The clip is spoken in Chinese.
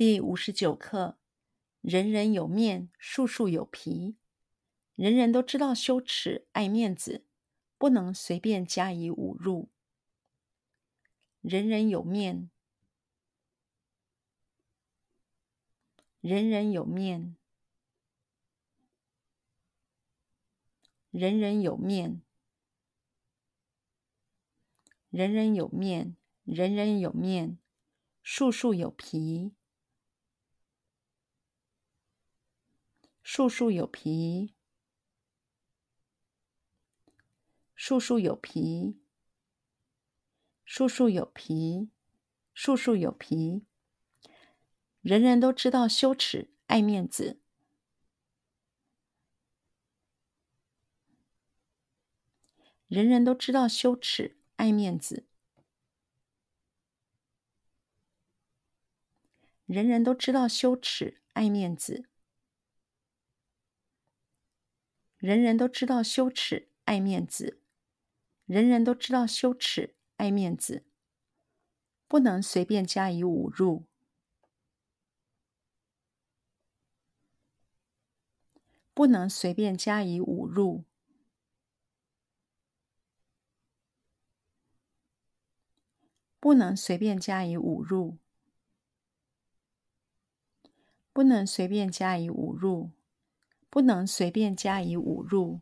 第五十九课：人人有面，树树有皮。人人都知道羞耻、爱面子，不能随便加以侮辱。人人有面，人人有面，人人有面，人人有面，人人有面。树树有皮，树树有皮，树树有皮，树树有皮，树树有皮。人人都知道羞耻、爱面子。人人都知道羞耻、爱面子。人人都知道羞耻、爱面子。人人都知道羞耻、爱面子。人人都知道羞耻、爱面子。不能随便加以侮辱。不能随便加以侮辱。不能随便加以侮辱。不能随便加以侮辱，不能随便加以侮辱。